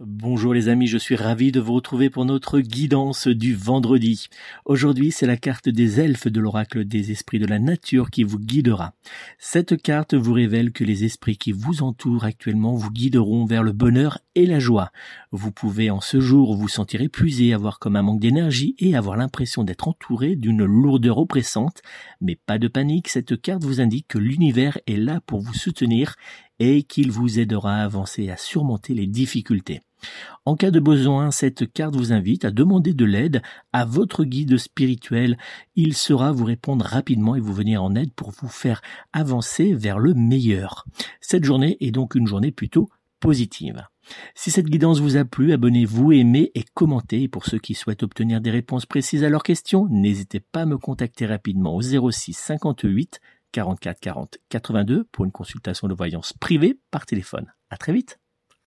Bonjour les amis, je suis ravi de vous retrouver pour notre guidance du vendredi. Aujourd'hui, c'est la carte des elfes de l'oracle des esprits de la nature qui vous guidera. Cette carte vous révèle que les esprits qui vous entourent actuellement vous guideront vers le bonheur et la joie. Vous pouvez en ce jour vous sentir épuisé, avoir comme un manque d'énergie et avoir l'impression d'être entouré d'une lourdeur oppressante, mais pas de panique, cette carte vous indique que l'univers est là pour vous soutenir et qu'il vous aidera à avancer à surmonter les difficultés. En cas de besoin, cette carte vous invite à demander de l'aide à votre guide spirituel. Il saura vous répondre rapidement et vous venir en aide pour vous faire avancer vers le meilleur. Cette journée est donc une journée plutôt positive. Si cette guidance vous a plu, abonnez-vous, aimez et commentez. Pour ceux qui souhaitent obtenir des réponses précises à leurs questions, n'hésitez pas à me contacter rapidement au 06 58 44 40 82 pour une consultation de voyance privée par téléphone. À très vite.